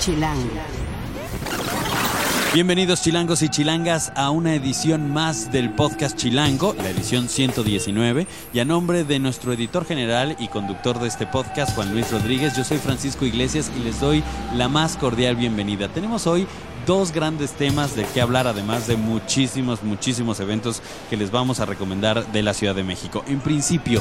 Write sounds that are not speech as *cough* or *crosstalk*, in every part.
Chilango. Bienvenidos chilangos y chilangas a una edición más del podcast Chilango, la edición 119. Y a nombre de nuestro editor general y conductor de este podcast, Juan Luis Rodríguez, yo soy Francisco Iglesias y les doy la más cordial bienvenida. Tenemos hoy dos grandes temas de qué hablar, además de muchísimos, muchísimos eventos que les vamos a recomendar de la Ciudad de México. En principio,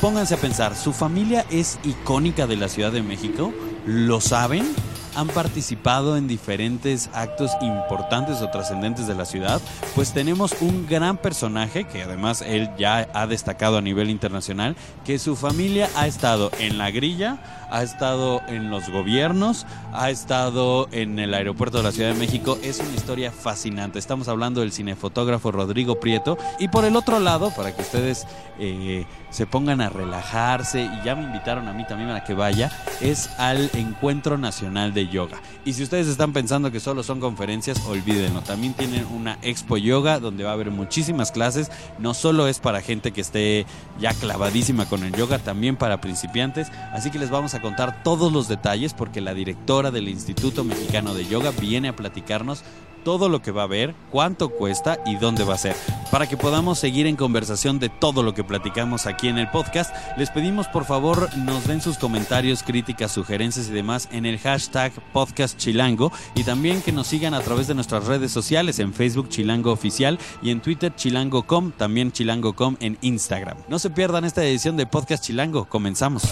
pónganse a pensar, ¿su familia es icónica de la Ciudad de México? ¿Lo saben? Han participado en diferentes actos importantes o trascendentes de la ciudad, pues tenemos un gran personaje que además él ya ha destacado a nivel internacional, que su familia ha estado en la grilla, ha estado en los gobiernos, ha estado en el aeropuerto de la Ciudad de México. Es una historia fascinante. Estamos hablando del cinefotógrafo Rodrigo Prieto. Y por el otro lado, para que ustedes eh, se pongan a relajarse, y ya me invitaron a mí también a que vaya, es al Encuentro Nacional de Yoga. Y si ustedes están pensando que solo son conferencias, olvídenlo. También tienen una expo yoga donde va a haber muchísimas clases. No solo es para gente que esté ya clavadísima con el yoga, también para principiantes. Así que les vamos a contar todos los detalles porque la directora del Instituto Mexicano de Yoga viene a platicarnos todo lo que va a haber, cuánto cuesta y dónde va a ser. Para que podamos seguir en conversación de todo lo que platicamos aquí en el podcast, les pedimos por favor nos den sus comentarios, críticas, sugerencias y demás en el hashtag podcast chilango y también que nos sigan a través de nuestras redes sociales en Facebook Chilango Oficial y en Twitter chilango.com, también chilango.com en Instagram. No se pierdan esta edición de Podcast Chilango, comenzamos.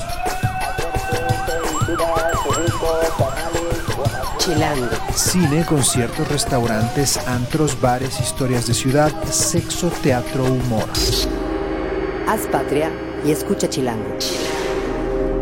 Chilango. Cine, conciertos, restaurantes, antros, bares, historias de ciudad, sexo, teatro, humor. Haz patria y escucha Chilango.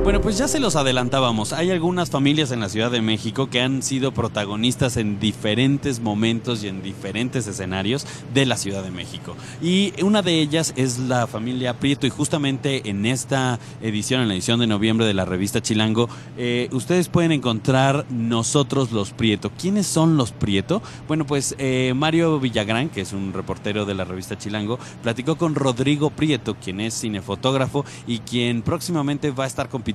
Bueno, pues ya se los adelantábamos. Hay algunas familias en la Ciudad de México que han sido protagonistas en diferentes momentos y en diferentes escenarios de la Ciudad de México. Y una de ellas es la familia Prieto. Y justamente en esta edición, en la edición de noviembre de la revista Chilango, eh, ustedes pueden encontrar Nosotros los Prieto. ¿Quiénes son los Prieto? Bueno, pues eh, Mario Villagrán, que es un reportero de la revista Chilango, platicó con Rodrigo Prieto, quien es cinefotógrafo y quien próximamente va a estar compitiendo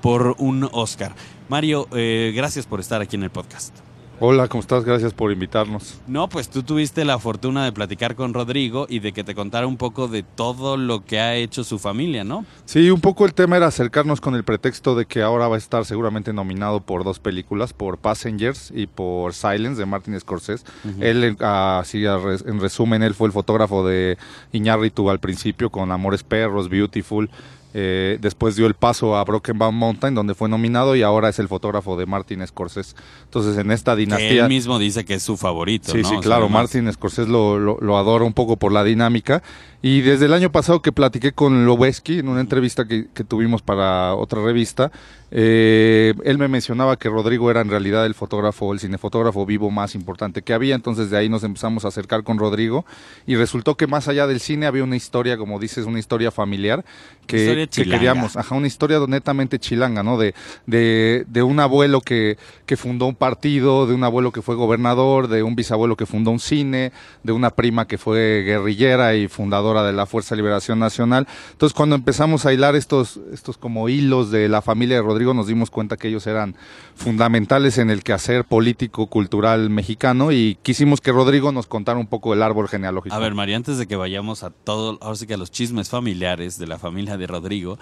por un Oscar. Mario, eh, gracias por estar aquí en el podcast. Hola, ¿cómo estás? Gracias por invitarnos. No, pues tú tuviste la fortuna de platicar con Rodrigo y de que te contara un poco de todo lo que ha hecho su familia, ¿no? Sí, un poco el tema era acercarnos con el pretexto de que ahora va a estar seguramente nominado por dos películas, por Passengers y por Silence de Martin Scorsese. Él, así en resumen, él fue el fotógrafo de Iñárritu al principio con Amores Perros, Beautiful. Eh, después dio el paso a Broken Bound Mountain, donde fue nominado, y ahora es el fotógrafo de Martin Scorsese. Entonces, en esta dinastía. Que él mismo dice que es su favorito. Sí, sí, claro. Martin Scorsese lo, lo, adora un poco por la dinámica. Y desde el año pasado que platiqué con Loweski en una entrevista que, que tuvimos para otra revista, eh, él me mencionaba que Rodrigo era en realidad el fotógrafo, el cinefotógrafo vivo más importante que había, entonces de ahí nos empezamos a acercar con Rodrigo. Y resultó que más allá del cine había una historia, como dices, una historia familiar que, queríamos, ajá, una historia netamente chilanga, ¿no? De, de, de un abuelo que, que fundó un partido, de un abuelo que fue gobernador, de un bisabuelo que fundó un cine, de una prima que fue guerrillera y fundadora de la Fuerza de Liberación Nacional. Entonces cuando empezamos a hilar estos, estos como hilos de la familia de Rodrigo, nos dimos cuenta que ellos eran fundamentales en el quehacer político, cultural mexicano y quisimos que Rodrigo nos contara un poco el árbol genealógico. A ver, María, antes de que vayamos a todo, ahora sí que a los chismes familiares de la familia de Rodrigo,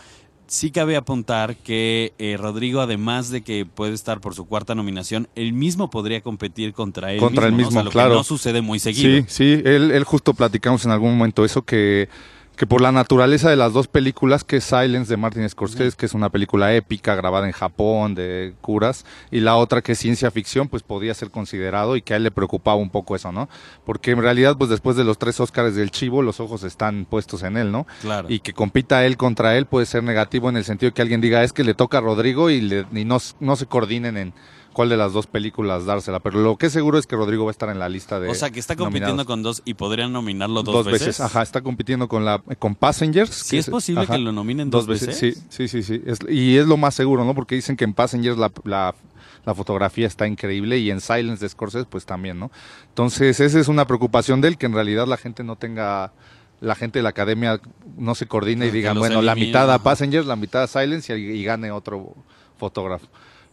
sí cabe apuntar que eh, Rodrigo, además de que puede estar por su cuarta nominación, él mismo podría competir contra él contra mismo. el mismo, lo claro. Que no sucede muy seguido. Sí, sí, él, él justo platicamos en algún momento eso que que por la naturaleza de las dos películas, que es Silence de Martin Scorsese, que es una película épica grabada en Japón de curas, y la otra que es ciencia ficción, pues podía ser considerado y que a él le preocupaba un poco eso, ¿no? Porque en realidad, pues después de los tres Óscares del Chivo, los ojos están puestos en él, ¿no? Claro. Y que compita él contra él puede ser negativo en el sentido de que alguien diga, es que le toca a Rodrigo y, le, y no, no se coordinen en cuál de las dos películas dársela, pero lo que es seguro es que Rodrigo va a estar en la lista de O sea, que está compitiendo nominados. con dos y podrían nominarlo dos, dos veces. Ajá, está compitiendo con la con Passengers. ¿Sí que es posible ajá, que lo nominen dos dos, veces. Sí, sí, sí, sí. Es- y es lo más seguro, ¿no? Porque dicen que en Passengers la, la, la fotografía está increíble y en Silence de Scorsese pues también, ¿no? Entonces, esa es una preocupación de él, que en realidad la gente no tenga la gente de la academia no se coordine y digan, bueno, la mitad a. Passengers, la mitad a Silence y, y gane otro fotógrafo.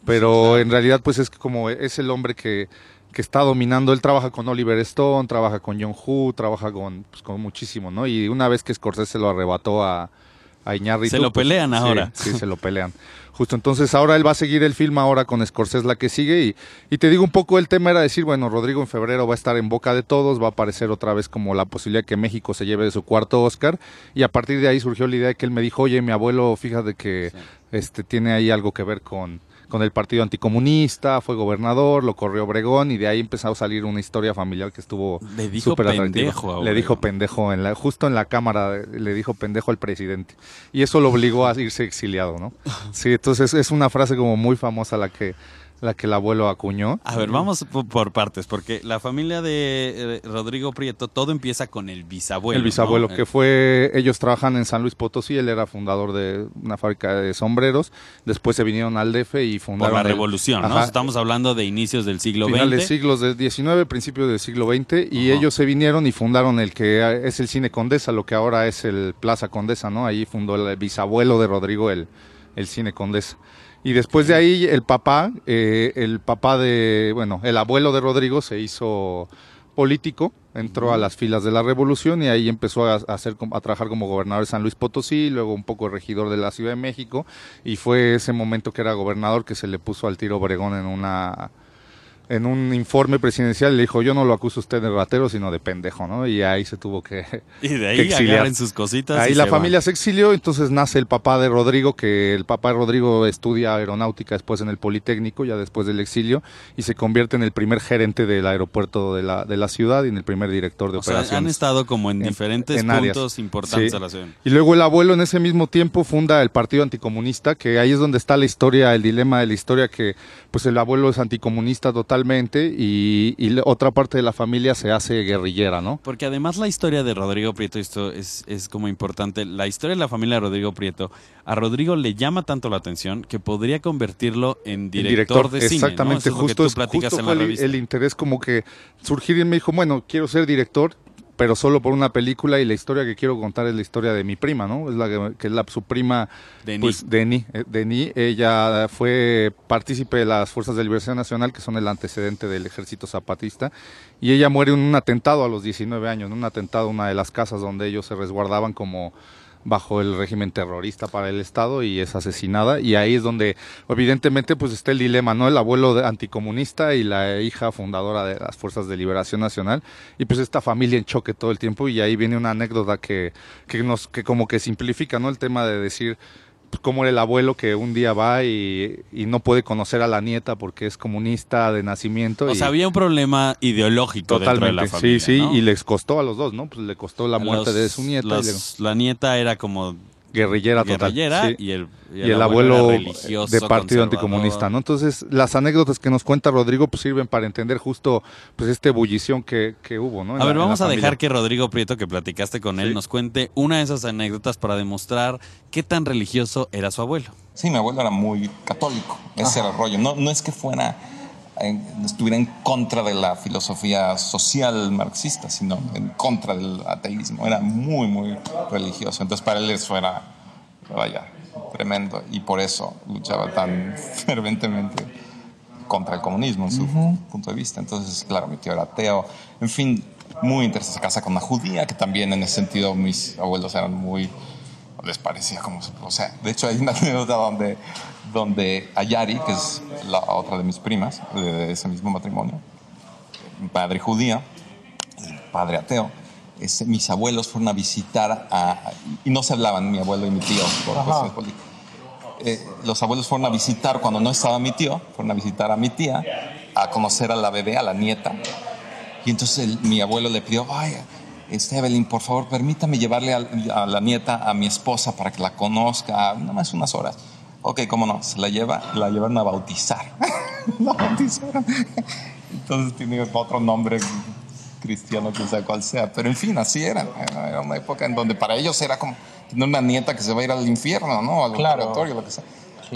Pero en realidad pues es como es el hombre que, que está dominando, él trabaja con Oliver Stone, trabaja con John Woo, trabaja con, pues, con muchísimo, ¿no? Y una vez que Scorsese lo arrebató a, a Iñárritu, Se lo pues, pelean ahora. Sí, se lo pelean. Justo entonces ahora él va a seguir el film ahora con Scorsese la que sigue y, y te digo un poco el tema era decir, bueno, Rodrigo en febrero va a estar en boca de todos, va a aparecer otra vez como la posibilidad que México se lleve de su cuarto Oscar y a partir de ahí surgió la idea de que él me dijo, oye, mi abuelo, fíjate que este tiene ahí algo que ver con, con el partido anticomunista, fue gobernador, lo corrió Obregón y de ahí empezó a salir una historia familiar que estuvo Le dijo pendejo a Le dijo pendejo en la, justo en la cámara le dijo pendejo al presidente. Y eso lo obligó a irse exiliado, ¿no? *laughs* Sí, entonces es una frase como muy famosa la que la que el abuelo acuñó. A ver, vamos po- por partes, porque la familia de eh, Rodrigo Prieto, todo empieza con el bisabuelo. el bisabuelo ¿no? que fue ellos trabajan en San Luis Potosí, él era fundador de una fábrica de sombreros, después se vinieron al DF y Por fundaron la el- revolución, ¿no? Ajá. Estamos hablando de inicios del siglo finales XX. siglos del XIX, principios del siglo XX, y Ajá. ellos se vinieron y fundaron el que es el Cine Condesa, lo que ahora es el Plaza Condesa, ¿no? Ahí fundó el bisabuelo de Rodrigo el, el Cine Condesa. Y después de ahí el papá, eh, el papá de, bueno, el abuelo de Rodrigo se hizo político, entró a las filas de la revolución y ahí empezó a, hacer, a trabajar como gobernador de San Luis Potosí, luego un poco regidor de la Ciudad de México y fue ese momento que era gobernador que se le puso al tiro Obregón en una en un informe presidencial le dijo yo no lo acuso a usted de ratero sino de pendejo, ¿no? Y ahí se tuvo que *laughs* Y de ahí agarren sus cositas. Ahí y la se familia van. se exilió, entonces nace el papá de Rodrigo, que el papá de Rodrigo estudia aeronáutica después en el Politécnico, ya después del exilio, y se convierte en el primer gerente del aeropuerto de la, de la ciudad y en el primer director de O sea, han operaciones. estado como en, En- diferentes en áreas. puntos importantes Sí. a la ciudad. Y luego el abuelo en ese mismo tiempo funda el Partido Anticomunista, que ahí es donde está la historia, el dilema de la historia, que pues el abuelo es anticomunista totalmente y, y otra parte de la familia se hace guerrillera, ¿no? Porque además la historia de Rodrigo Prieto, esto es, es como importante, la historia de la familia de Rodrigo Prieto, a Rodrigo le llama tanto la atención que podría convertirlo en El director, de cine. ¿no? exactamente, Eso es lo que justo, tú es, platicas justo en fue la el, revista. el interés como que surgir y me dijo, bueno, quiero ser director, pero solo por una película y la historia que quiero contar es la historia de mi prima, ¿no? Es la que, que es la su prima, Denis. pues Deni, eh, Deni, ella fue partícipe de las Fuerzas de Liberación Nacional, que son el antecedente del Ejército Zapatista, y ella muere en un atentado a los 19 años, en un atentado a una de las casas donde ellos se resguardaban como bajo el régimen terrorista para el Estado y es asesinada y ahí es donde evidentemente pues está el dilema, ¿no? El abuelo anticomunista y la hija fundadora de las Fuerzas de Liberación Nacional y pues esta familia en choque todo el tiempo y ahí viene una anécdota que, que nos que como que simplifica, ¿no? El tema de decir cómo era el abuelo que un día va y, y no puede conocer a la nieta porque es comunista de nacimiento O y sea, había un problema ideológico dentro de totalmente, la familia. sí, sí, ¿no? y les costó a los dos, ¿no? Pues le costó la muerte Los- de su nieta y La nieta era como guerrillera total. guerrillera sí. y el, y el abuelo religioso, de partido anticomunista, ¿no? Entonces, las anécdotas que nos cuenta Rodrigo pues sirven para entender justo pues esta ebullición que, que hubo, ¿no? En A la- ver, vamos a familia. dejar que Rodrigo Prieto, que platicaste con él, Sí. nos cuente una de esas anécdotas para demostrar qué tan religioso era su abuelo. Sí, mi abuelo era muy católico, ese era el rollo. No, no es que fuera, estuviera en contra de la filosofía social marxista, sino en contra del ateísmo. Era muy, muy religioso. Entonces para él eso era, vaya, tremendo. Y por eso luchaba tan *laughs* ferventemente contra el comunismo en su punto de vista. Entonces, claro, mi tío era ateo. En fin, muy interesante. Se casa con una judía, que también en ese sentido mis abuelos eran muy... Les parecía como... O sea, de hecho hay una *laughs* anécdota donde, donde Ayari, que es la otra de mis primas, de ese mismo matrimonio, padre judía, padre ateo, mis abuelos fueron a visitar a... Y no se hablaban, mi abuelo y mi tío, por cuestiones políticas eh, los abuelos fueron a visitar, cuando no estaba mi tío, fueron a visitar a mi tía, a conocer a la bebé, a la nieta. Y entonces el- mi abuelo le pidió, ay, este, Evelyn, por favor, permítame llevarle a, a la nieta a mi esposa para que la conozca, nada más unas horas. Ok, cómo no, se la lleva, la llevaron a bautizar. *laughs* la bautizaron. Entonces tiene otro nombre cristiano, que sea cual sea. Pero en fin, así era. Era una época en donde para ellos era como tener una nieta que se va a ir al infierno, ¿no? Al Claro. lo que sea.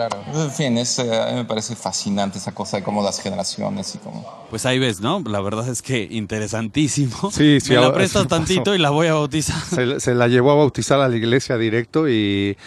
Claro. En fin, es, eh, a mí me parece fascinante esa cosa de cómo las generaciones y cómo... Pues ahí ves, ¿no? La verdad es que interesantísimo. *laughs* Sí, sí, Me la prestas tantito y la voy a bautizar. se, se la llevó a bautizar a la iglesia directo y,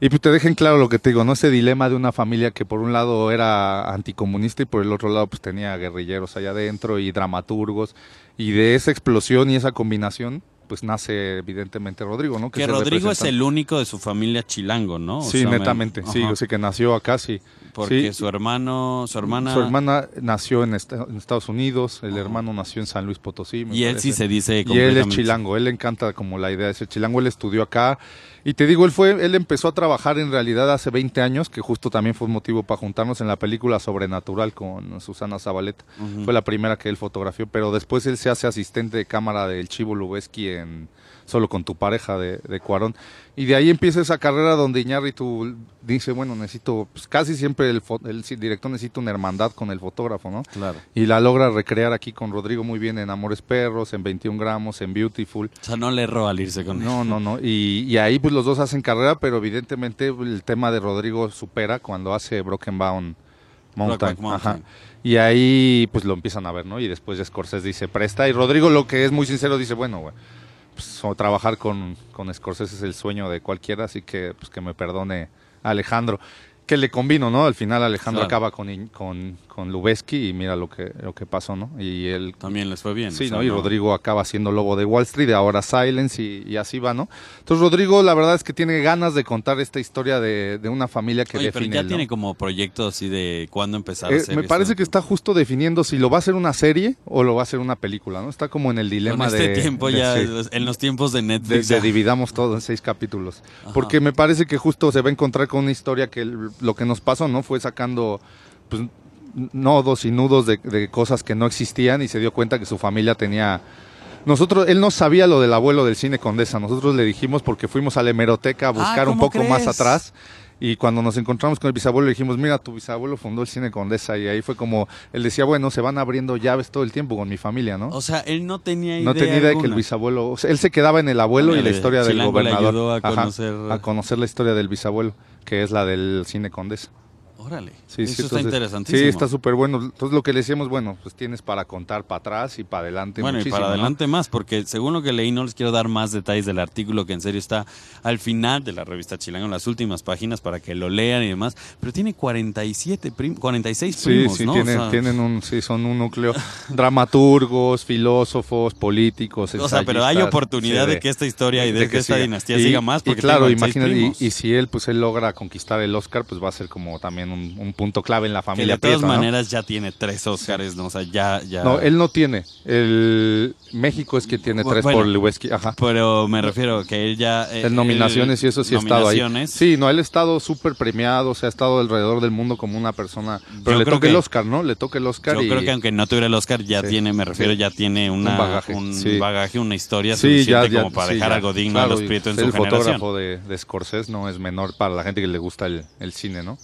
Y pues te dejen claro lo que te digo, ¿no? Ese dilema de una familia que por un lado era anticomunista y por el otro lado pues tenía guerrilleros allá adentro y dramaturgos. Y de esa explosión y esa combinación, pues nace evidentemente Rodrigo, ¿no? Que Rodrigo es el único de su familia chilango, ¿no? O Sí, sea, me- netamente, sí, o sea que nació acá, sí. Porque Sí. su hermano, su hermana... Su hermana nació en, esta- en Estados Unidos, el hermano nació en San Luis Potosí. me Y él sí se dice Y él es chilango, él le encanta como la idea de ser chilango, él estudió acá. Y te digo, él fue, él empezó a trabajar en realidad hace 20 años, que justo también fue un motivo para juntarnos en la película Sobrenatural con Susana Zabaleta. Fue la primera que él fotografió, pero después él se hace asistente de cámara del Chivo Lubeski en Solo con tu pareja de, de Cuarón. Y de ahí empieza esa carrera donde Iñárritu dice, bueno, necesito, pues casi siempre el, el director necesita una hermandad con el fotógrafo, ¿no? Claro. Y la logra recrear aquí con Rodrigo muy bien en Amores Perros, en 21 gramos, en Beautiful. O sea, no le erró al irse con él. No, no, no. Y, y ahí pues los dos hacen carrera, pero evidentemente el tema de Rodrigo supera cuando hace Broken Bound Mountain. Brokeback Mountain. Ajá. Y ahí pues lo empiezan a ver, ¿no? Y después Scorsese dice, presta. Y Rodrigo lo que es muy sincero dice, bueno, güey, pues, o trabajar con, con Scorsese es el sueño de cualquiera, así que pues que me perdone Alejandro. Que le combino, ¿no? Al final Alejandro Claro. acaba con, con Lubeski y mira lo que, lo que pasó, ¿no? Y él También les fue bien. Sí, o sea, ¿no? Y Rodrigo acaba siendo Lobo de Wall Street, ahora Silence y, y así va, ¿no? Entonces Rodrigo la verdad es que tiene ganas de contar esta historia de, de una familia que Oye, pero define ya él, ¿no? tiene como proyecto así de cuándo empezar a Eh, hacer me parece que está justo definiendo si lo va a hacer una serie o lo va a hacer una película, ¿no? Está como en el Con dilema este de... tiempo de- ya, en los tiempos de Netflix. de ya. dividamos todo en seis capítulos. Ajá. Porque me parece que justo se va a encontrar con una historia que lo que nos pasó, ¿no? Fue sacando pues, nodos y nudos de, de cosas que no existían y se dio cuenta que su familia tenía... Nosotros, él no sabía lo del abuelo del cine Condesa, nosotros le dijimos porque fuimos a la hemeroteca a buscar un Ah, ¿cómo poco más atrás y cuando nos encontramos con el bisabuelo le dijimos, mira, tu bisabuelo fundó el cine Condesa y ahí fue como, él decía, bueno, se van abriendo llaves todo el tiempo con mi familia, ¿no? O sea, él no tenía idea No tenía idea de que el bisabuelo, o sea, él se quedaba en el abuelo y la historia del Chilango le gobernador. ayudó a Ajá, conocer- a conocer la historia del bisabuelo, que es la del cine Condesa. Órale. Sí, Eso sí, está entonces- interesantísimo. Sí, está súper bueno. Entonces lo que le decíamos, bueno, pues tienes para contar para atrás y para adelante. Bueno, y para ¿no? adelante más, porque según lo que leí, no les quiero dar más detalles del artículo, que en serio está al final de la revista Chilango, en las últimas páginas, para que lo lean y demás. Pero tiene 47, prim- 46 Sí, primos, sí, ¿no? O tienen, sea, tienen un, sí, son un núcleo. *laughs* Dramaturgos, filósofos, políticos, O sea, pero hay oportunidad sí, de que esta historia y de, que esta siga. dinastía Y- siga más, y porque claro, tiene 46 imagínate, y, y si él, pues él logra conquistar el Oscar, pues va a ser como también un, un punto clave en la que familia de todas Prieto, ¿no? maneras ya tiene tres Óscares, ¿no? O sea, ya, ya... No, él no tiene. El México es que tiene Bu- tres bueno. por Lewinsky. Ajá. Pero me refiero que él ya... eh, En nominaciones él- y eso sí ha estado ahí. nominaciones. Sí, no, él ha estado súper premiado, o sea, ha estado alrededor del mundo como una persona. Pero Yo le toca el que- Oscar, ¿no? Le toca el Oscar Yo y... creo que aunque no tuviera el Oscar, ya Sí, tiene, me refiero, sí. ya tiene una, Un bagaje, un sí. bagaje, una historia suficiente ya, ya, como para dejar algo digno Claro, a los Prieto en su el generación. fotógrafo de, de Scorsese no es menor para la gente que le gusta el, el cine, ¿no?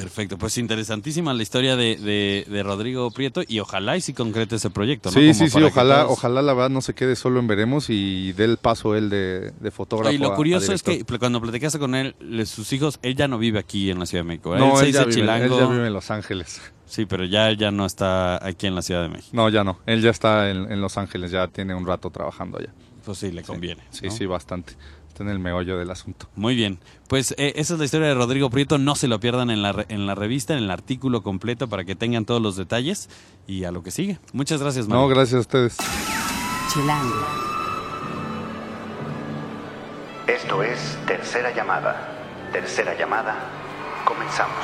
Perfecto, pues interesantísima la historia de, de, de Rodrigo Prieto y ojalá y si concrete ese proyecto, ¿no? Sí, Como sí, sí, ojalá, todos- ojalá la verdad no se quede solo en veremos y dé el paso él de, de fotógrafo. Y lo a- curioso a es que cuando platicaste con él, sus hijos, él ya no vive aquí en la Ciudad de México. ¿eh? No, él ya, vive, él ya vive en Los Ángeles. Sí, pero ya él ya no está aquí en la Ciudad de México. No, ya no. Él ya está en, en Los Ángeles, ya tiene un rato trabajando allá. Pues sí, le conviene. Sí, ¿no? sí, bastante. Está en el meollo del asunto. Muy bien. Pues eh, esa es la historia de Rodrigo Prieto. No se lo pierdan en la, re- en la revista, en el artículo completo para que tengan todos los detalles y a lo que sigue. Muchas gracias, Mario. No, gracias a ustedes. Chilango. Esto es Tercera Llamada. Tercera Llamada. Comenzamos.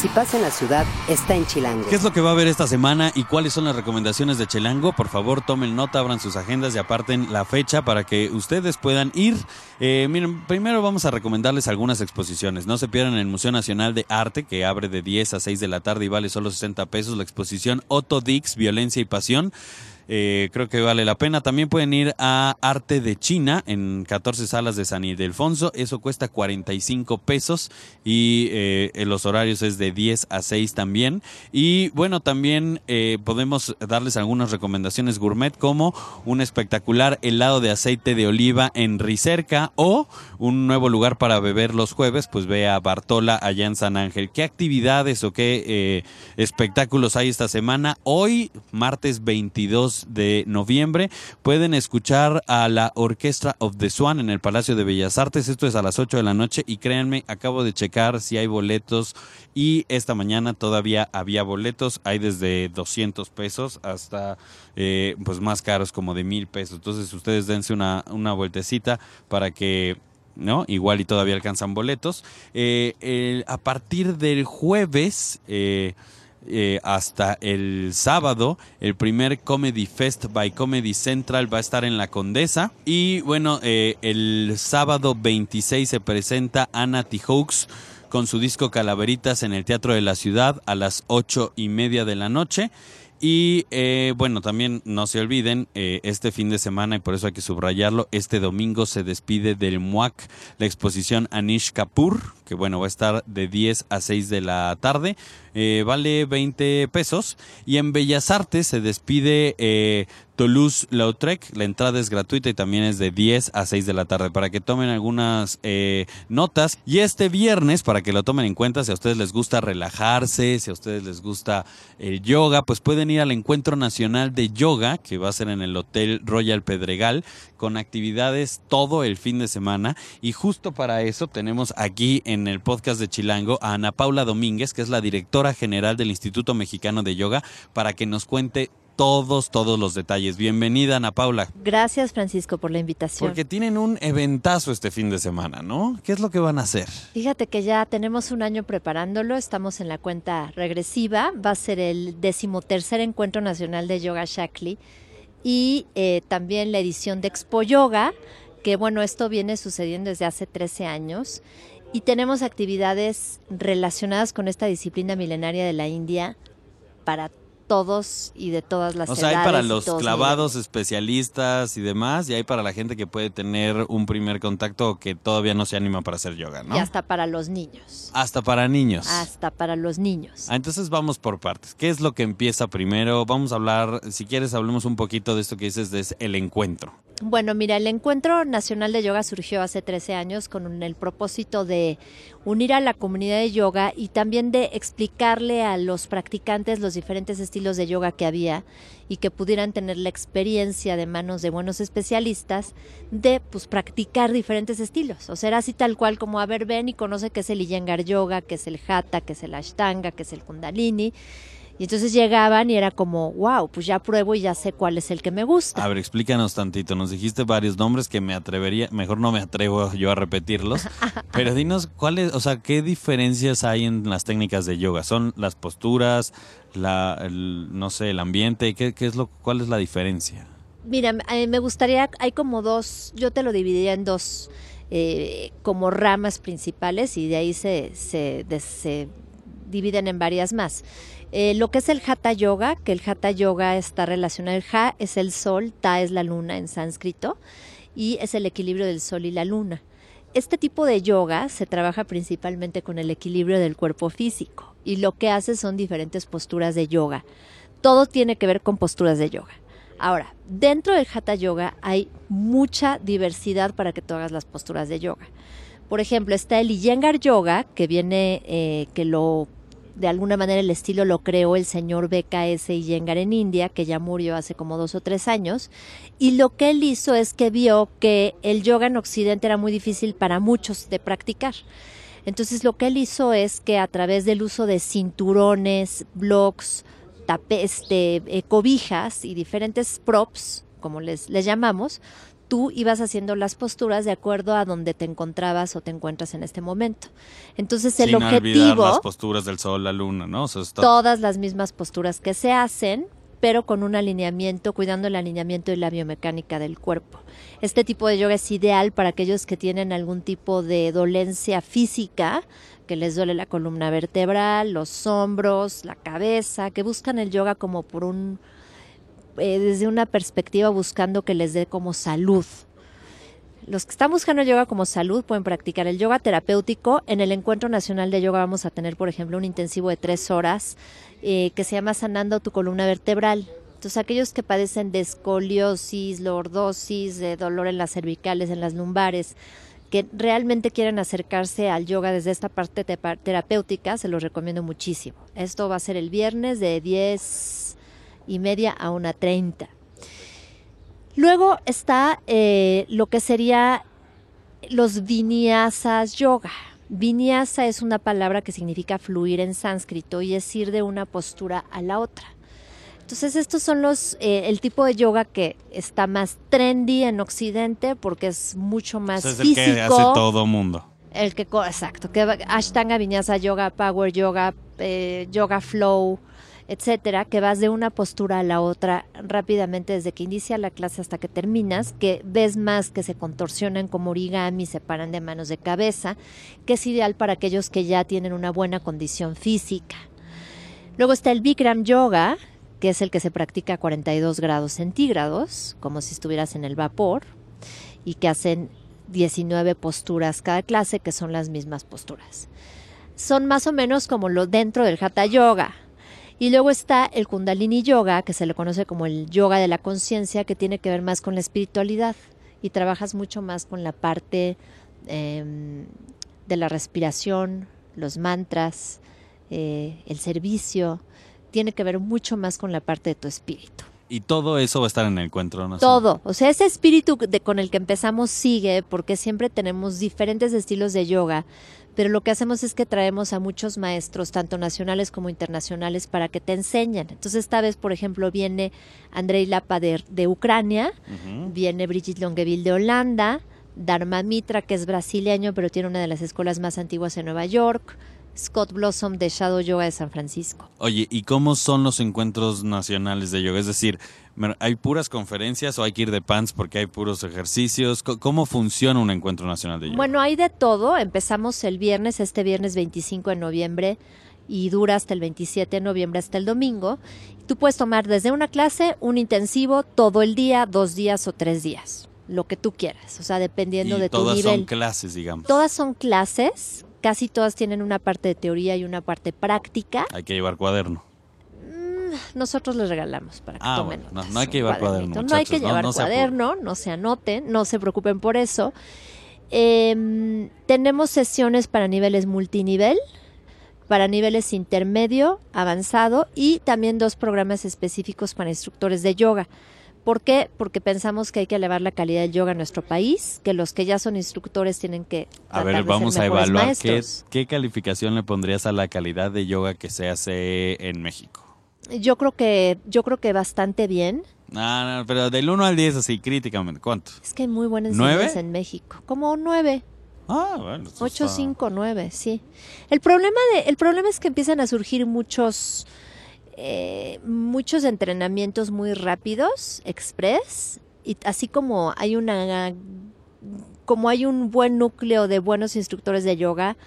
Si pasa en la ciudad, está en Chilango. ¿Qué es lo que va a haber esta semana y cuáles son las recomendaciones de Chelango? Por favor, tomen nota, abran sus agendas y aparten la fecha para que ustedes puedan ir. Eh, miren, primero vamos a recomendarles algunas exposiciones. No se pierdan el Museo Nacional de Arte, que abre de 10 a 6 de la tarde y vale solo 60 pesos. La exposición Otto Dix, Violencia y Pasión. Eh, creo que vale la pena. También pueden ir a Arte de China en 14 salas de San Ildefonso. Eso cuesta 45 pesos y eh, los horarios es de 10 a 6 también. Y bueno, también eh, podemos darles algunas recomendaciones gourmet como un espectacular helado de aceite de oliva en Ricerca o un nuevo lugar para beber los jueves, pues ve a Bartola allá en San Ángel. ¿Qué actividades o qué eh, espectáculos hay esta semana? Hoy, martes 22 22 de noviembre. Pueden escuchar a la Orquesta of the Swan en el Palacio de Bellas Artes. Esto es a las 8 de la noche y créanme, acabo de checar si hay boletos y esta mañana todavía había boletos. Hay desde 200 pesos hasta eh, pues más caros como de mil pesos. Entonces ustedes dense una, una vueltecita para que ¿no? Igual y todavía alcanzan boletos. Eh, a partir del jueves eh, eh, hasta el sábado, el primer Comedy Fest by Comedy Central va a estar en la Condesa. Y bueno, eh, el sábado 26 se presenta Anna T. Hawks con su disco Calaveritas en el Teatro de la Ciudad a las ocho y media de la noche. Y eh, bueno, también no se olviden, este fin de semana, y por eso hay que subrayarlo, este domingo se despide del MUAC la exposición Anish Kapoor, que bueno, va a estar de 10 a 6 de la tarde, eh, vale 20 pesos. Y en Bellas Artes se despide eh, Toulouse-Lautrec, la entrada es gratuita y también es de 10 a 6 de la tarde, para que tomen algunas eh, notas. Y este viernes, para que lo tomen en cuenta, si a ustedes les gusta relajarse, si a ustedes les gusta el yoga, pues pueden ir al Encuentro Nacional de Yoga, que va a ser en el Hotel Royal Pedregal, con actividades todo el fin de semana. Y justo para eso tenemos aquí en el podcast de Chilango a Ana Paula Domínguez, que es la directora general del Instituto Mexicano de Yoga, para que nos cuente todos, todos los detalles. Bienvenida, Ana Paula. Gracias, Francisco, por la invitación. Porque tienen un eventazo este fin de semana, ¿no? ¿Qué es lo que van a hacer? Fíjate que ya tenemos un año preparándolo, estamos en la cuenta regresiva, va a ser el decimotercer encuentro nacional de yoga Shakli y eh, también la edición de Expo Yoga, que bueno, esto viene sucediendo desde hace 13 años y tenemos actividades relacionadas con esta disciplina milenaria de la India para todos y de todas las O sea, hay edades para los clavados especialistas y demás, y hay para la gente que puede tener un primer contacto o que todavía no se anima para hacer yoga. ¿no? y hasta para los niños, Hasta para niños. hasta para los niños. Ah, entonces vamos por partes. ¿Qué es lo que empieza primero? Vamos a hablar, si quieres, hablemos un poquito de esto que dices, de el encuentro. Bueno, mira, el Encuentro Nacional de Yoga surgió hace 13 años con el propósito de unir a la comunidad de yoga y también de explicarle a los practicantes los diferentes estilos de yoga que había y que pudieran tener la experiencia de manos de buenos especialistas de pues practicar diferentes estilos. O sea, era así tal cual como, a ver, ven y conoce qué es el Iyengar Yoga, qué es el Hatha, qué es el Ashtanga, qué es el Kundalini. Y entonces llegaban y era como, wow, pues ya pruebo y ya sé cuál es el que me gusta. A ver, explícanos tantito. Nos dijiste varios nombres que me atrevería, mejor no me atrevo yo a repetirlos, *laughs* pero dinos cuáles, o sea, qué diferencias hay en las técnicas de yoga. ¿Son las posturas, la, el- no sé, el ambiente? ¿Qué, qué es lo, cuál es la diferencia? Mira, eh, me gustaría, hay como dos, yo te lo dividiría en dos eh, como ramas principales y de ahí se, se, de- se dividen en varias más. Eh, lo que es el Hatha Yoga, que el Hatha Yoga está relacionado, el Ha es el sol, Ta es la luna en sánscrito y es el equilibrio del sol y la luna. Este tipo de yoga se trabaja principalmente con el equilibrio del cuerpo físico y lo que hace son diferentes posturas de yoga. Todo tiene que ver con posturas de yoga. Ahora, dentro del Hatha Yoga hay mucha diversidad para que tú hagas las posturas de yoga. Por ejemplo, está el Iyengar Yoga, que viene, eh, que lo, de alguna manera el estilo lo creó el señor BKS Iyengar en India, que ya murió hace como dos o tres años. Y lo que él hizo es que vio que el yoga en Occidente era muy difícil para muchos de practicar. Entonces lo que él hizo es que a través del uso de cinturones, blocks, tape- este, eh, cobijas y diferentes props, como les, les llamamos, tú ibas haciendo las posturas de acuerdo a donde te encontrabas o te encuentras en este momento. Entonces el Sin objetivo, las posturas del sol, la luna, ¿no? O sea, está- todas las mismas posturas que se hacen, pero con un alineamiento, cuidando el alineamiento y la biomecánica del cuerpo. Este tipo de yoga es ideal para aquellos que tienen algún tipo de dolencia física, que les duele la columna vertebral, los hombros, la cabeza, que buscan el yoga como por un, eh, desde una perspectiva buscando que les dé como salud. Los que están buscando yoga como salud pueden practicar el yoga terapéutico. En el Encuentro Nacional de Yoga vamos a tener, por ejemplo, un intensivo de tres horas eh, que se llama Sanando tu columna vertebral. Entonces, aquellos que padecen de escoliosis, lordosis, de dolor en las cervicales, en las lumbares, que realmente quieren acercarse al yoga desde esta parte terapéutica, se los recomiendo muchísimo. Esto va a ser el viernes de 10 y media a 1.30. Luego está eh, lo que sería los vinyasas yoga. Vinyasa es una palabra que significa fluir en sánscrito y es ir de una postura a la otra. Entonces estos son los eh, el tipo de yoga que está más trendy en Occidente porque es mucho más Ese es el físico. que hace todo mundo. El que, exacto, que Ashtanga, Vinyasa Yoga, Power Yoga, eh, Yoga Flow, etcétera, que vas de una postura a la otra rápidamente desde que inicia la clase hasta que terminas, que ves más que se contorsionan como origami, se paran de manos de cabeza, que es ideal para aquellos que ya tienen una buena condición física. Luego está el Bikram Yoga, que es el que se practica a 42 grados centígrados, como si estuvieras en el vapor, y que hacen 19 posturas cada clase, que son las mismas posturas. Son más o menos como lo dentro del Hatha Yoga. Y luego está el Kundalini Yoga, que se le conoce como el yoga de la conciencia, que tiene que ver más con la espiritualidad y trabajas mucho más con la parte em, de la respiración, los mantras, eh, el servicio. Tiene que ver mucho más con la parte de tu espíritu. Y todo eso va a estar en el encuentro. Todo, o sea, ese espíritu de, con el que empezamos sigue porque siempre tenemos diferentes estilos de yoga, pero lo que hacemos es que traemos a muchos maestros, tanto nacionales como internacionales, para que te enseñen. Entonces, esta vez, por ejemplo, viene Andrei Lapa de, de Ucrania, viene Brigitte Longueville de Holanda, Dharma Mitra, que es brasileño, pero tiene una de las escuelas más antiguas en Nueva York, Scott Blossom de Shadow Yoga de San Francisco. Oye, ¿y cómo son los encuentros nacionales de yoga? Es decir, ¿hay puras conferencias o hay que ir de pants porque hay puros ejercicios? ¿Cómo funciona un encuentro nacional de yoga? Bueno, hay de todo. Empezamos el viernes, este viernes 25 de noviembre, y dura hasta el 27 de noviembre, hasta el domingo. Tú puedes tomar desde una clase, un intensivo, todo el día, dos días o tres días, lo que tú quieras, o sea, dependiendo y de tu todas nivel. son clases, digamos. Todas son clases, casi todas tienen una parte de teoría y una parte práctica. Hay que llevar cuaderno. Nosotros les regalamos para que Ah, tomen bueno, no- notas, no hay que llevar cuaderno, No hay que no- llevar se cuaderno, no se anoten, no se preocupen por eso. Em, tenemos sesiones para niveles multinivel, para niveles intermedio, avanzado y también dos programas específicos para instructores de yoga. ¿Por qué? Porque pensamos que hay que elevar la calidad del yoga en nuestro país, que los que ya son instructores tienen que A ver, de ser vamos a evaluar qué, calificación le pondrías a la calidad de yoga que se hace en México. Yo creo que yo creo que bastante bien. No, no, pero del 1 al 10 así críticamente, ¿cuánto? Es que hay muy buenas enseñanzas en México. Como nueve. Ah, bueno. eso 8, está- 5, 9, sí. El problema, de, el problema es que empiezan a surgir muchos, eh, muchos entrenamientos muy rápidos, express, y así como hay una, como hay un buen núcleo de buenos instructores de yoga,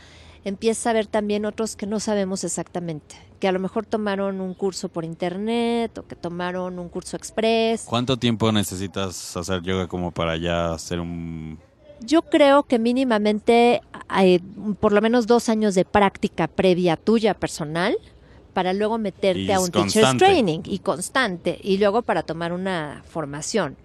empieza a haber también otros que no sabemos exactamente, que a lo mejor tomaron un curso por internet o que tomaron un curso express. ¿Cuánto tiempo necesitas hacer yoga como para ya hacer un... Yo creo que mínimamente hay por lo menos dos años de práctica previa tuya personal para luego meterte Y a un teacher's constante. training y constante y luego para tomar una formación.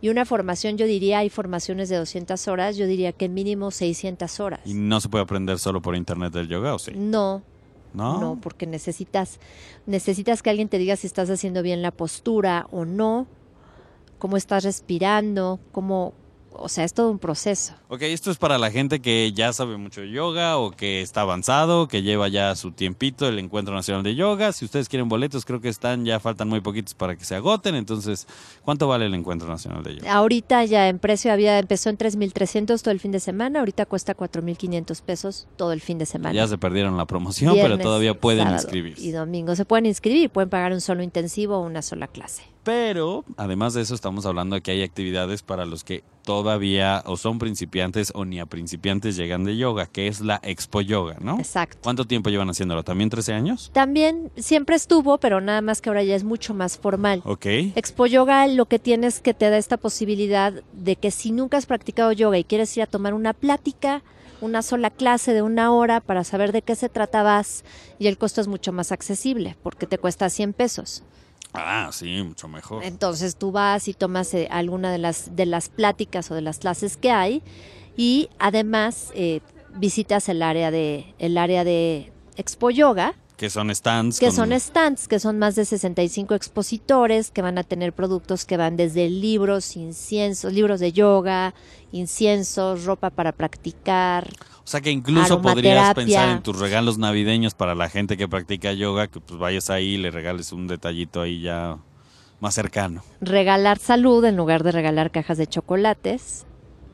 Y una formación, yo diría, hay formaciones de 200 horas, yo diría que mínimo 600 horas. ¿Y no se puede aprender solo por internet del yoga o sí? No, ¿No? no, porque necesitas necesitas que alguien te diga si estás haciendo bien la postura o no, cómo estás respirando, cómo, o sea, es todo un proceso. Ok, esto es para la gente que ya sabe mucho de yoga o que está avanzado, que lleva ya su tiempito el Encuentro Nacional de Yoga. Si ustedes quieren boletos, creo que están, ya faltan muy poquitos para que se agoten. Entonces, ¿cuánto vale el Encuentro Nacional de Yoga? Ahorita ya en precio había empezó en 3.300 todo el fin de semana, ahorita cuesta 4.500 pesos todo el fin de semana. Ya se perdieron la promoción, pero todavía pueden inscribirse. Y domingo se pueden inscribir y pueden pagar un solo intensivo o una sola clase. Pero, además de eso, estamos hablando de que hay actividades para los que todavía o son principiantes o ni a principiantes llegan de yoga, que es la Expo Yoga, ¿no? Exacto. ¿Cuánto tiempo llevan haciéndolo? ¿También 13 años? También siempre estuvo, pero nada más que ahora ya es mucho más formal. Ok. Expo Yoga lo que tienes que te da esta posibilidad de que si nunca has practicado yoga y quieres ir a tomar una plática, una sola clase de una hora para saber de qué se trata vas y el costo es mucho más accesible porque te cuesta 100 pesos. Ah, sí, mucho mejor. Entonces tú vas y tomas eh, alguna de las, de las pláticas o de las clases que hay y además eh, visitas el área de, el área de Expo Yoga Que son stands. que con- son stands, que son más de 65 expositores, que van a tener productos que van desde libros, inciensos, libros de yoga, inciensos, ropa para practicar. O sea que incluso podrías pensar en tus regalos navideños para la gente que practica yoga, que pues vayas ahí y le regales un detallito ahí ya más cercano. Regalar salud en lugar de regalar cajas de chocolates,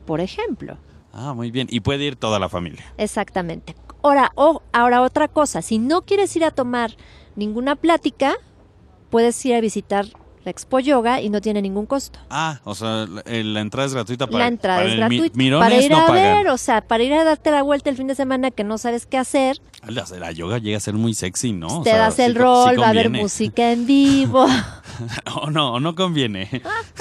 por ejemplo. Ah, muy bien. Y puede ir toda la familia. Exactamente. Ahora, o- ahora otra cosa, si no quieres ir a tomar ninguna plática, puedes ir a visitar Expo Yoga y no tiene ningún costo. Ah, o sea, la, eh, la entrada es gratuita para la entrada para es mi- para ir no a pagan. ver, o sea, para ir a darte la vuelta el fin de semana que no sabes qué hacer, La, la yoga llega a ser muy sexy, ¿no? O te sea, das sí el rol, sí va a haber música en vivo. *laughs* o no, o no conviene.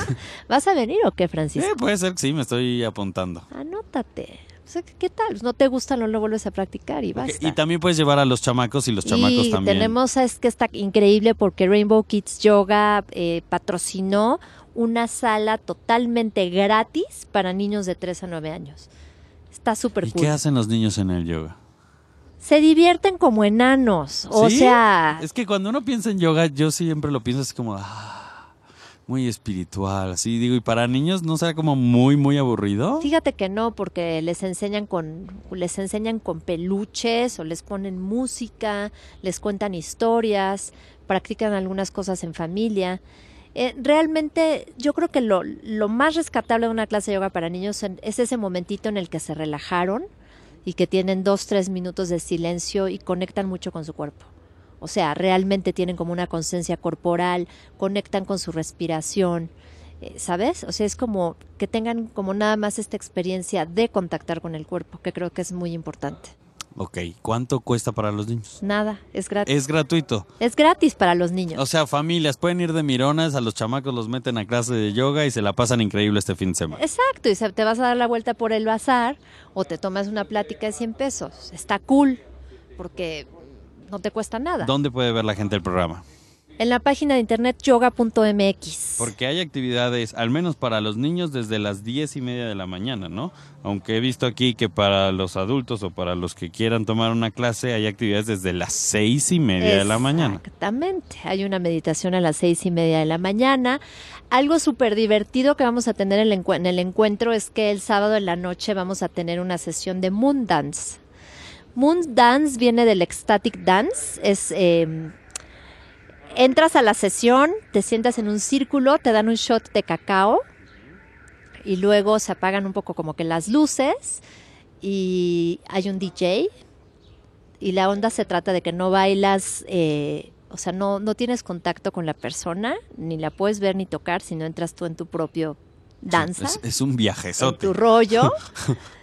*laughs* ¿Vas a venir o qué, Francisco? Eh, puede ser que sí, me estoy apuntando. Anótate. O sea, ¿qué tal? No te gusta, no lo vuelves a practicar y basta. Y también puedes llevar a los chamacos y los chamacos y también. tenemos, es que está increíble porque Rainbow Kids Yoga eh, patrocinó una sala totalmente gratis para niños de 3 a 9 años. Está súper ¿Y cool. qué hacen los niños en el yoga? Se divierten como enanos. O ¿Sí? sea, Es que cuando uno piensa en yoga, yo siempre lo pienso así como... ah, muy espiritual, así digo. ¿Y para niños no será como muy, muy aburrido? fíjate que no, porque les enseñan con, les enseñan con peluches o les ponen música, les cuentan historias, practican algunas cosas en familia. Eh, realmente yo creo que lo, lo más rescatable de una clase de yoga para niños es ese momentito en el que se relajaron y que tienen dos, tres minutos de silencio y conectan mucho con su cuerpo. O sea, realmente tienen como una conciencia corporal, conectan con su respiración, eh, ¿sabes? O sea, es como que tengan como nada más esta experiencia de contactar con el cuerpo, que creo que es muy importante. Ok, ¿cuánto cuesta para los niños? Nada, es gratis. Es gratuito. Es gratis para los niños. O sea, familias pueden ir de mironas, a los chamacos los meten a clase de yoga y se la pasan increíble este fin de semana. Exacto, y se- te vas a dar la vuelta por el bazar o te tomas una plática de 100 pesos. Está cool porque no te cuesta nada. ¿Dónde puede ver la gente el programa? En la página de internet yoga.mx. Porque hay actividades, al menos para los niños, desde las diez y media de la mañana, ¿no? Aunque he visto aquí que para los adultos o para los que quieran tomar una clase, hay actividades desde las seis y media de la mañana. Exactamente. Hay una meditación a las seis y media de la mañana. Algo súper divertido que vamos a tener en el, encu- en el encuentro es que el sábado en la noche vamos a tener una sesión de Moon Dance. Moon Dance viene del Ecstatic Dance. Es. eh, entras a la sesión, te sientas en un círculo, te dan un shot de cacao y luego se apagan un poco como que las luces y hay un DJ y la onda se trata de que no bailas, eh, o sea, no, no tienes contacto con la persona, ni la puedes ver ni tocar, sino entras tú en tu propio danza, Es, es un en viajezote. tu rollo. *laughs*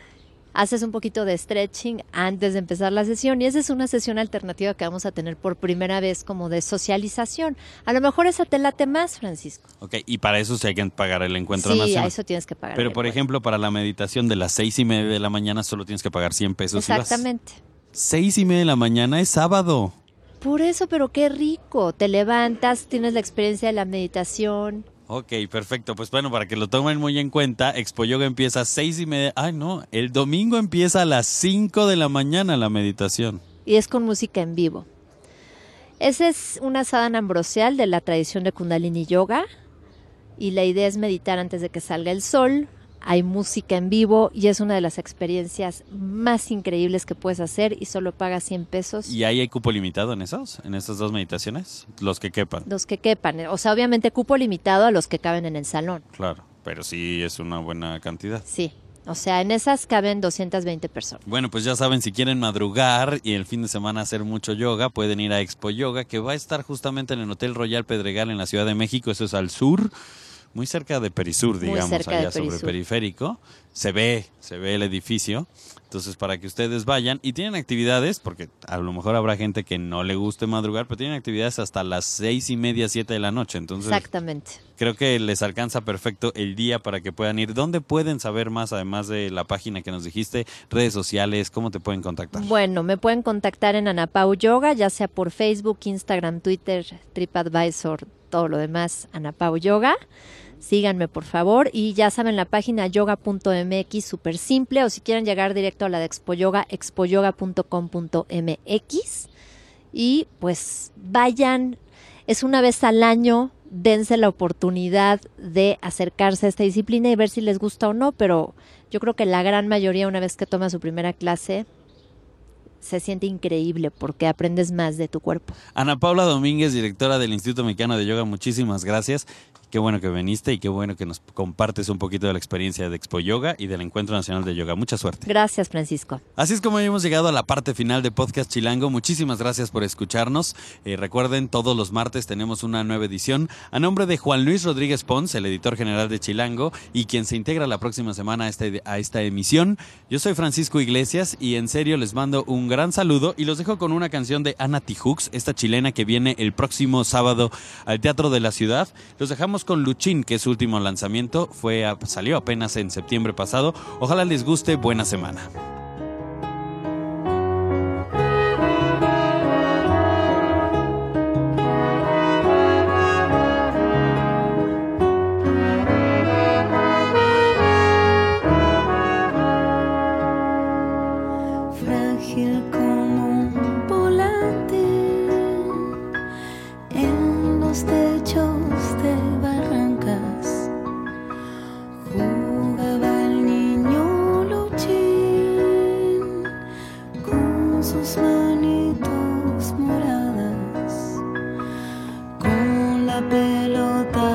Haces un poquito de stretching antes de empezar la sesión y esa es una sesión alternativa que vamos a tener por primera vez como de socialización. A lo mejor esa te late más, Francisco. Ok, y para eso sí hay que pagar el encuentro sí, nacional. eso tienes que pagar. Pero, por ejemplo, para la meditación de las seis y media de la mañana solo tienes que pagar 100 pesos. Exactamente. Seis y media de la mañana es sábado. Por eso, pero qué rico. Te levantas, tienes la experiencia de la meditación. Ok, perfecto. Pues bueno, para que lo tomen muy en cuenta, Expo Yoga empieza a seis y media. Ay, no, el domingo empieza a las 5 de la mañana la meditación. y es con música en vivo. Esa es una sadhana ambrosial de la tradición de Kundalini Yoga y la idea es meditar antes de que salga el sol. Hay música en vivo y es una de las experiencias más increíbles que puedes hacer y solo pagas 100 pesos. ¿Y ahí hay cupo limitado en esos? ¿En estas dos meditaciones? Los que quepan. Los que quepan, o sea, obviamente cupo limitado a los que caben en el salón. Claro, pero sí es una buena cantidad. Sí, o sea, en esas caben 220 personas. Bueno, pues ya saben, si quieren madrugar y el fin de semana hacer mucho yoga, pueden ir a Expo Yoga, que va a estar justamente en el Hotel Royal Pedregal en la Ciudad de México. Eso es al sur, muy cerca de Perisur, digamos, allá sobre Perisur. periférico. Se ve, se ve el edificio. Entonces, para que ustedes vayan y tienen actividades, porque a lo mejor habrá gente que no le guste madrugar, pero tienen actividades hasta las seis y media, siete de la noche. Entonces, Exactamente. creo que les alcanza perfecto el día para que puedan ir. ¿Dónde pueden saber más, además de la página que nos dijiste, redes sociales, cómo te pueden contactar? Bueno, me pueden contactar en Anapau Yoga, ya sea por Facebook, Instagram, Twitter, TripAdvisor, todo lo demás, Anapau Yoga. Síganme, por favor. Y ya saben, la página yoga.mx, súper simple. O si quieren llegar directo a la de Expo Yoga, expoyoga.com.mx. y pues vayan, es una vez al año, dense la oportunidad de acercarse a esta disciplina y ver si les gusta o no, pero yo creo que la gran mayoría una vez que toma su primera clase se siente increíble porque aprendes más de tu cuerpo. Ana Paula Domínguez, directora del Instituto Mexicano de Yoga, muchísimas gracias. Qué bueno que viniste y qué bueno que nos compartes un poquito de la experiencia de Expo Yoga y del Encuentro Nacional de Yoga. Mucha suerte. Gracias, Francisco. Así es como hemos llegado a la parte final de Podcast Chilango. Muchísimas gracias por escucharnos. Eh, recuerden, todos los martes tenemos una nueva edición. A nombre de Juan Luis Rodríguez Pons, el editor general de Chilango y quien se integra la próxima semana a esta, a esta emisión, yo soy Francisco Iglesias y en serio les mando un gran saludo y los dejo con una canción de Ana Tijux, esta chilena que viene el próximo sábado al Teatro de la Ciudad. Los dejamos con Luchín, que su último lanzamiento fue salió apenas en septiembre pasado. Ojalá les guste, buena semana. la pelota.